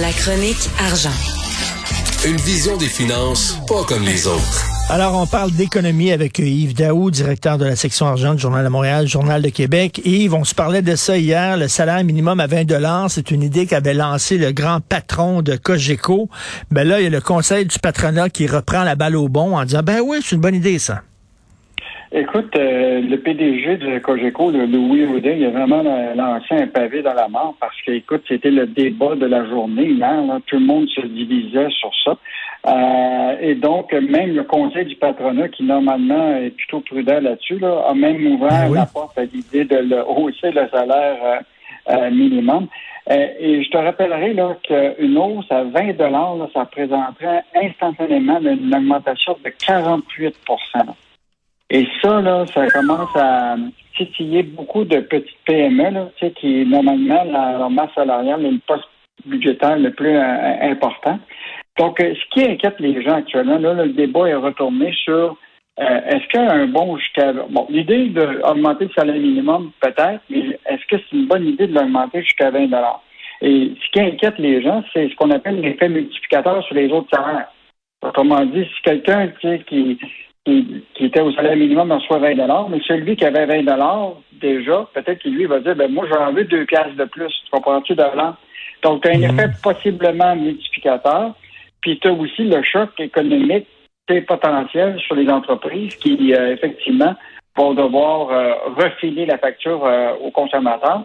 La chronique argent. Une vision des finances pas comme les autres. Alors, on parle d'économie avec Yves Daou, directeur de la section argent du Journal de Montréal, Journal de Québec. Yves, on se parlait de ça hier, le salaire minimum à 20 dollars, c'est une idée qu'avait lancée le grand patron de Cogeco. Ben là, il y a le conseil du patronat qui reprend la balle au bon en disant, ben oui, c'est une bonne idée, ça. Écoute, euh, le PDG de Cogeco, le Louis Audet, il a vraiment lancé un pavé dans la mort parce que, écoute, c'était le débat de la journée hier. là. Tout le monde se divisait sur ça. Euh, et donc, même le conseil du patronat, qui normalement est plutôt prudent là-dessus, là, a même ouvert oui. la porte à l'idée de le hausser le salaire euh, euh, minimum. Euh, et je te rappellerai là qu'une hausse à 20 dollars, ça représenterait instantanément une augmentation de 48 et ça, là, ça commence à titiller beaucoup de petites PME, là, tu sais, qui, normalement, la- leur masse salariale est le poste budgétaire le plus euh, important. Donc, euh, ce qui inquiète les gens actuellement, là, le débat est retourné sur euh, est-ce qu'un bon jusqu'à... Bon, l'idée d'augmenter le salaire minimum, peut-être, mais est-ce que c'est une bonne idée de l'augmenter jusqu'à 20 Et ce qui inquiète les gens, c'est ce qu'on appelle l'effet multiplicateur sur les autres salaires. Autrement dit, si quelqu'un tu sais, qui, qui, qui était au salaire minimum reçoit 20 mais celui qui avait 20 déjà, peut-être qu'il lui va dire ben moi j'en veux deux piastres de plus. Tu comprends-tu d'avant? Donc, tu as un effet possiblement multiplicateur. Puis tu as aussi le choc économique potentiel sur les entreprises qui, euh, effectivement, vont devoir euh, refiler la facture euh, aux consommateurs.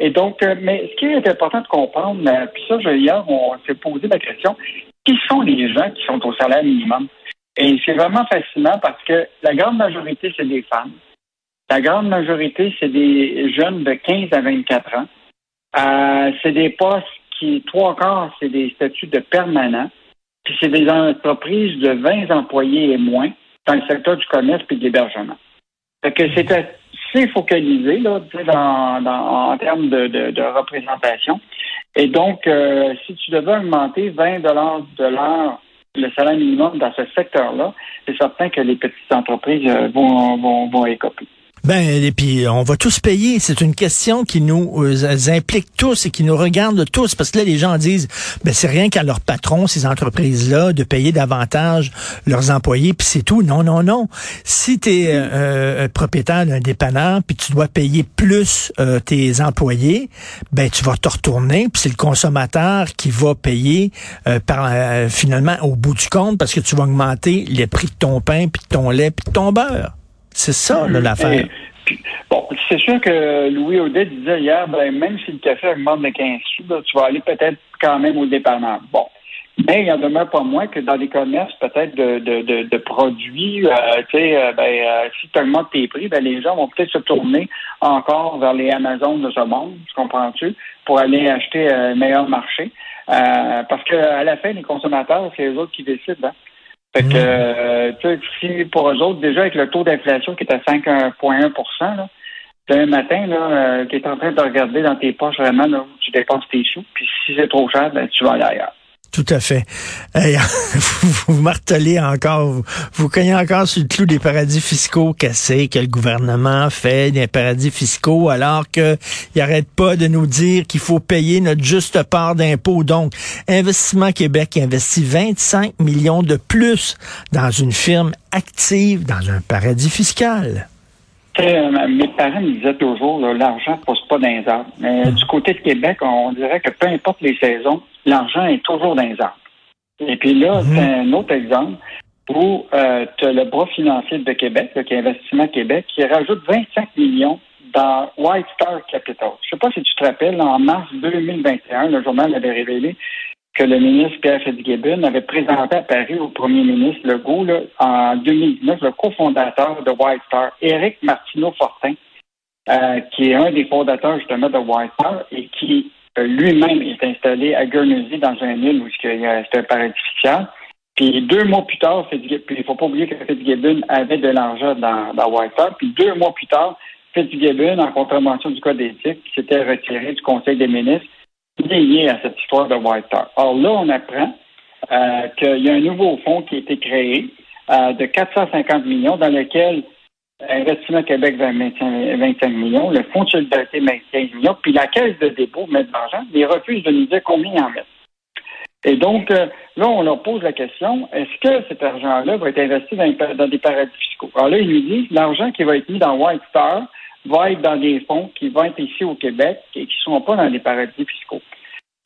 Et donc, mais ce qui est important de comprendre, puis ça, je- hier, on s'est posé la question, qui sont les gens qui sont au salaire minimum? Et c'est vraiment fascinant parce que la grande majorité, c'est des femmes. La grande majorité, c'est des jeunes de 15 à 24 ans. Euh, c'est des postes qui, trois quarts, c'est des statuts de permanents. Puis c'est des entreprises de 20 employés et moins dans le secteur du commerce et de l'hébergement. Fait que c'est assez focalisé là, dans, en termes de représentation. Et donc, euh, si tu devais augmenter 20 de l'heure le salaire minimum dans ce secteur-là, c'est certain que les petites entreprises euh, vont, vont, vont écoper. Ben, et puis on va tous payer. C'est une question qui nous euh, implique tous et qui nous regarde tous. Parce que là, les gens disent, ben c'est rien qu'à leur patron, ces entreprises-là, de payer davantage leurs employés, puis c'est tout. Non, non, non. Si tu es propriétaire d'un dépanneur, puis tu dois payer plus euh, tes employés, ben tu vas te retourner, puis c'est le consommateur qui va payer euh, par euh, finalement au bout du compte parce que tu vas augmenter les prix de ton pain, puis de ton lait, puis de ton beurre. C'est ça, là, l'affaire. Bon, c'est sûr que Louis Audet disait hier, ben, même si le café augmente de 15 sous, tu vas aller peut-être quand même au dépanneur. Bon. Mais il en demeure pas moins que dans les commerces, peut-être de, de, de, de produits, euh, tu sais, euh, ben, euh, si tu augmentes tes prix, ben, les gens vont peut-être se tourner encore vers les Amazon de ce monde, tu comprends-tu, pour aller acheter euh, un meilleur marché. Euh, parce que à la fin, les consommateurs, c'est eux autres qui décident. Hein. Fait que, euh, tu sais, si pour eux autres, déjà avec le taux d'inflation qui est à 5,1 là, un matin, là, euh, qui est en train de regarder dans tes poches vraiment, là, où tu dépenses tes sous, puis si c'est trop cher, ben, tu vas aller ailleurs. Tout à fait. Hey, vous, vous martelez encore, vous, vous cognez encore sur le clou des paradis fiscaux cassés que le gouvernement fait des paradis fiscaux alors que il arrête pas de nous dire qu'il faut payer notre juste part d'impôts? Donc, Investissement Québec investit 25 millions de plus dans une firme active dans un paradis fiscal. Euh, mes parents me disaient toujours, l'argent ne pousse pas dans les arbres. Mais du côté de Québec, on dirait que peu importe les saisons, l'argent est toujours dans les arbres. Et puis là, c'est un autre exemple où euh, tu as le bras financier de Québec, qui est Investissement Québec, qui rajoute 25 millions dans White Star Capital. Je ne sais pas si tu te rappelles, en mars 2021, le journal avait révélé que le ministre Pierre Fitzgibbon avait présenté à Paris au premier ministre Legault là, en 2019 le cofondateur de White Star, Éric Martineau-Fortin, euh, qui est un des fondateurs justement de White Star et qui euh, lui-même est installé à Guernsey dans un île où c'est un paradis fiscal. Puis deux mois plus tard, il ne faut pas oublier que Fitzgibbon avait de l'argent dans, White Star. Puis deux mois plus tard, Fitzgibbon, en contravention du code d'éthique, s'était retiré du Conseil des ministres lié à cette histoire de White Star. Alors là, on apprend euh, qu'il y a un nouveau fonds qui a été créé euh, de 450 millions dans lequel Investissement Québec va mettre 25 millions, le Fonds de solidarité met 15 millions, puis la Caisse de dépôt met de l'argent, mais ils refusent de nous dire combien ils en mettent. Et donc, euh, là, on leur pose la question, est-ce que cet argent-là va être investi dans, des paradis fiscaux? Alors là, ils nous disent, l'argent qui va être mis dans White Star va être dans des fonds qui vont être ici au Québec et qui ne sont pas dans des paradis fiscaux.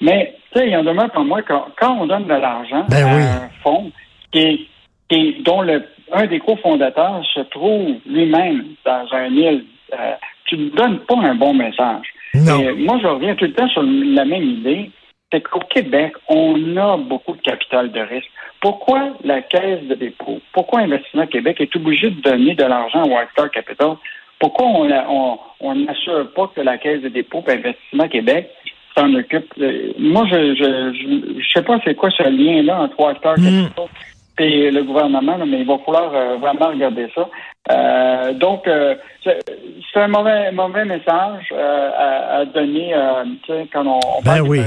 Mais, tu sais, il y en demeure pour moi, quand, quand on donne de l'argent ben à un fonds qui est, dont le, un des cofondateurs se trouve lui-même dans un île, euh, tu ne donnes pas un bon message. Non. Et moi, je reviens tout le temps sur la même idée c'est qu'au Québec, on a beaucoup de capital de risque. Pourquoi la Caisse de dépôt, pourquoi Investissement Québec est obligé de donner de l'argent à White Capital? Pourquoi on n'assure pas que la Caisse de dépôt et Investissement Québec s'en occupe? Euh, moi, je je, sais pas c'est quoi ce lien-là entre White hmm. Et le gouvernement, mais il va falloir euh, vraiment regarder ça. Euh, donc, c'est un mauvais, mauvais message à, donner quand on, on ben oui.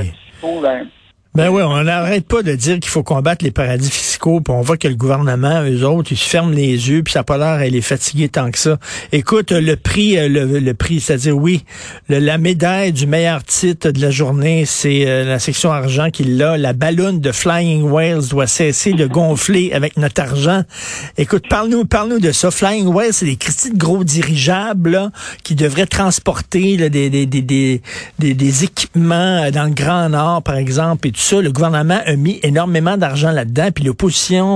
Ben oui, on n'arrête pas de dire qu'il faut combattre les paradis fiscaux, on voit que le gouvernement, eux autres, ils se ferment les yeux, puis ça n'a pas l'air, elle est fatiguée tant que ça. Écoute, le prix, euh, le, prix, c'est-à-dire, oui, la médaille du meilleur titre de la journée, c'est euh, la section argent qui l'a. La ballonne de Flying Whales doit cesser de gonfler avec notre argent. Écoute, parle-nous parle-nous de ça. Flying Whales, c'est des Christy de gros dirigeables qui devraient transporter des, des, des, des, équipements dans le Grand Nord, par exemple, et tout le gouvernement a mis énormément d'argent là-dedans, puis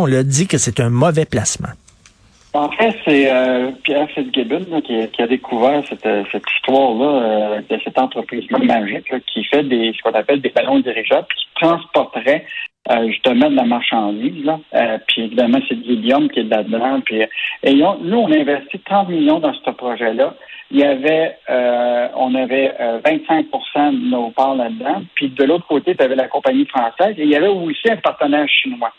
l'a dit que c'est un mauvais placement. En fait, c'est euh, Pierre Fitzgibbon qui, a découvert cette, euh, histoire-là euh, de cette entreprise-là magique qui fait des ce qu'on appelle des ballons dirigeables qui transporteraient justement de la marchandise. puis évidemment, c'est l'hélium qui est là-dedans. Puis, et nous, on a investi 30 millions dans ce projet-là il y avait, on avait 25 euh, de nos parts là-dedans. Puis de l'autre côté, tu avais la compagnie française et il y avait aussi un partenaire chinois.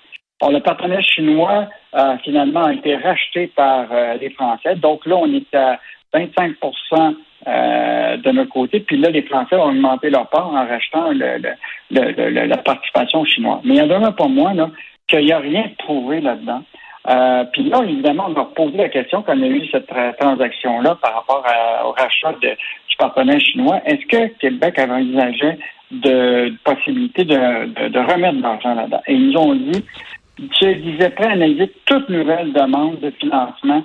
Le partenaire chinois, euh, finalement, a été racheté par les Français. Donc là, on est à 25% de notre côté. Puis là, les Français ont augmenté leur part en rachetant la participation chinoise. Mais il y en a pas moins là, qu'il n'y a rien prouvé là-dedans. Euh, puis là, évidemment, on a posé la question quand on a eu cette transaction-là par rapport au rachat du partenaire chinois. Est-ce que Québec avait envisagé de, de possibilité de, de, remettre de l'argent là-dedans? Et ils nous ont dit, je disais prêt à analyser toute nouvelle demande de financement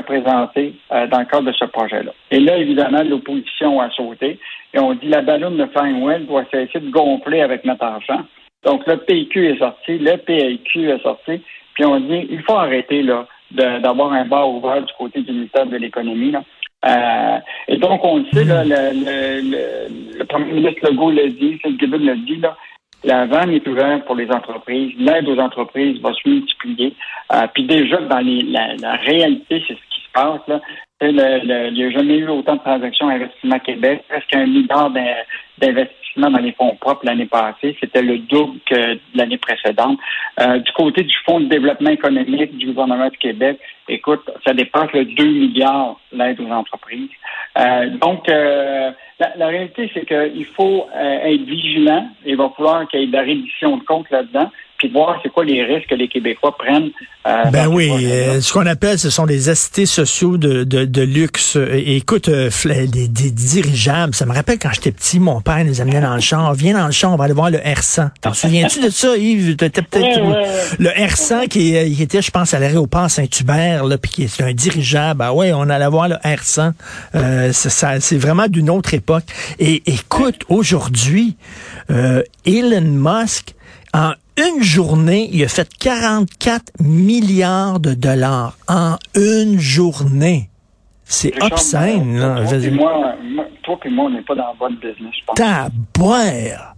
présentée euh, dans le cadre de ce projet-là. Et là, évidemment, l'opposition a sauté et on dit la ballonne de Well doit cesser de gonfler avec notre argent. Donc, le PQ est sorti, le PLQ est sorti, puis on dit, il faut arrêter là d'avoir un bar ouvert du côté du ministère de l'économie. Euh, et donc, on le sait, là, le, le, premier ministre Legault l'a dit, le Gibbon l'a dit, là, la vanne est ouverte pour les entreprises, l'aide aux entreprises va se multiplier. Euh, puis déjà, dans les, la, réalité, c'est ce qui se passe. Il n'y a jamais eu autant de transactions à Investissement Québec, presque un milliard d'investissements dans les fonds propres l'année passée. C'était le double que l'année précédente. Euh, du côté du Fonds de développement économique du gouvernement du Québec, écoute, ça dépasse le 2 milliards l'aide aux entreprises. Euh, donc, la, réalité, c'est qu'il faut être vigilant. Il va falloir qu'il y ait de la reddition de compte là-dedans. Puis voir c'est quoi les risques que les Québécois prennent. Euh, ben oui, euh, ce qu'on appelle, ce sont des ST sociaux de, de, de luxe. Et, écoute, euh, des, des, dirigeables, ça me rappelle quand j'étais petit, mon père nous amenait dans le champ. Viens dans le champ, on va aller voir le R100. T'en souviens-tu de ça, Yves? peut-être le R100 qui, qui, était, je pense, à l'aéroport Saint-Hubert, là, puis qui est un dirigeable. Ah ouais, on allait voir le R100. c'est vraiment d'une autre époque. Et écoute, aujourd'hui, Elon Musk, en une journée, il a fait 44 milliards de dollars en une journée. C'est obscène, là. Toi et moi, toi et moi, on n'est pas dans le bon business, je pense. T'as boire.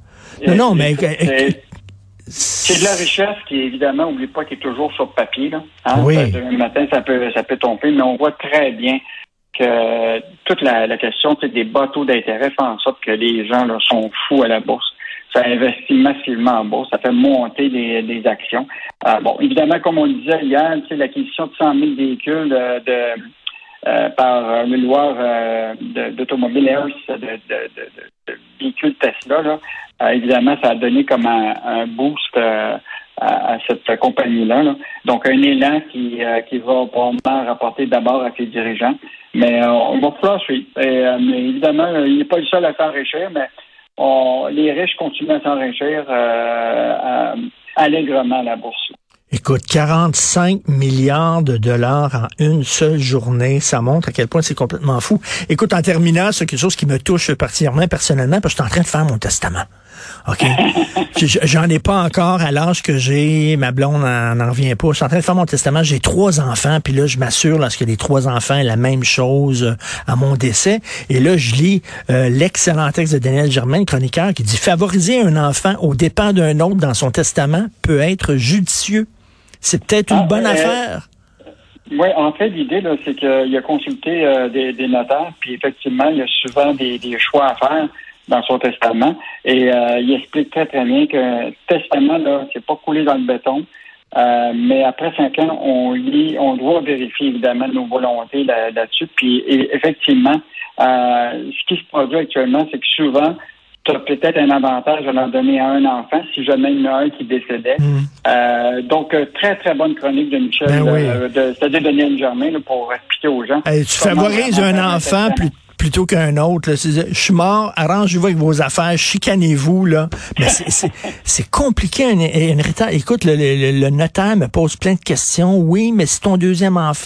Non, non, mais... C'est de la richesse qui, évidemment, oublie pas, qui est toujours sur papier. Là. Hein? Oui. Le matin, ça peut, ça peut tomber, mais on voit très bien que toute la, la question des bateaux d'intérêt fait en sorte que les gens là, sont fous à la bourse ça investit massivement en bourse, ça fait monter des, actions. Euh, bon, évidemment, comme on le disait hier, l'acquisition de 100 000 véhicules de, euh, par le loueur euh, d'automobiles de, de, véhicules Tesla, là, évidemment, ça a donné comme un, boost à, cette compagnie-là. Donc, un élan qui, qui va probablement rapporter d'abord à ses dirigeants. Mais on va pouvoir suivre. mais évidemment, il n'est pas le seul à s'enrichir, mais les riches continuent à s'enrichir euh, allègrement à la bourse. Écoute, 45 milliards de dollars en une seule journée, ça montre à quel point c'est complètement fou. Écoute, en terminant, c'est quelque chose qui me touche particulièrement personnellement, parce que je suis en train de faire mon testament. OK? J'en ai pas encore à l'âge que j'ai. Ma blonde n'en revient pas. Je suis en train de faire mon testament. J'ai trois enfants. Puis là, je m'assure, lorsque les trois enfants la même chose euh, à mon décès. Et là, je lis euh, l'excellent texte de Daniel Germain, chroniqueur, qui dit « Favoriser un enfant au dépens d'un autre dans son testament peut être judicieux. C'est peut-être une ah, bonne affaire. » Oui, en fait, l'idée, c'est qu'il a consulté euh, des, notaires, puis effectivement, il y a souvent des choix à faire dans son testament. Et euh, il explique très, très bien que testament, là, c'est pas coulé dans le béton. Euh, mais après cinq ans, on lit, on doit vérifier évidemment nos volontés là-dessus. Puis effectivement, euh, ce qui se produit actuellement, c'est que souvent, tu as peut-être un avantage à leur donner à un enfant si jamais il y en a un qui décédait. Mm. donc, très, très bonne chronique de Michel, ben de, c'est-à-dire de Daniel Germain, pour expliquer aux gens. tu favorises un enfant plus plutôt qu'un autre. Je suis mort, arrangez-vous avec vos affaires, chicanez-vous. là. Mais c'est compliqué, un, Écoute, le, le, le notaire me pose plein de questions. Oui, mais c'est ton deuxième enfant.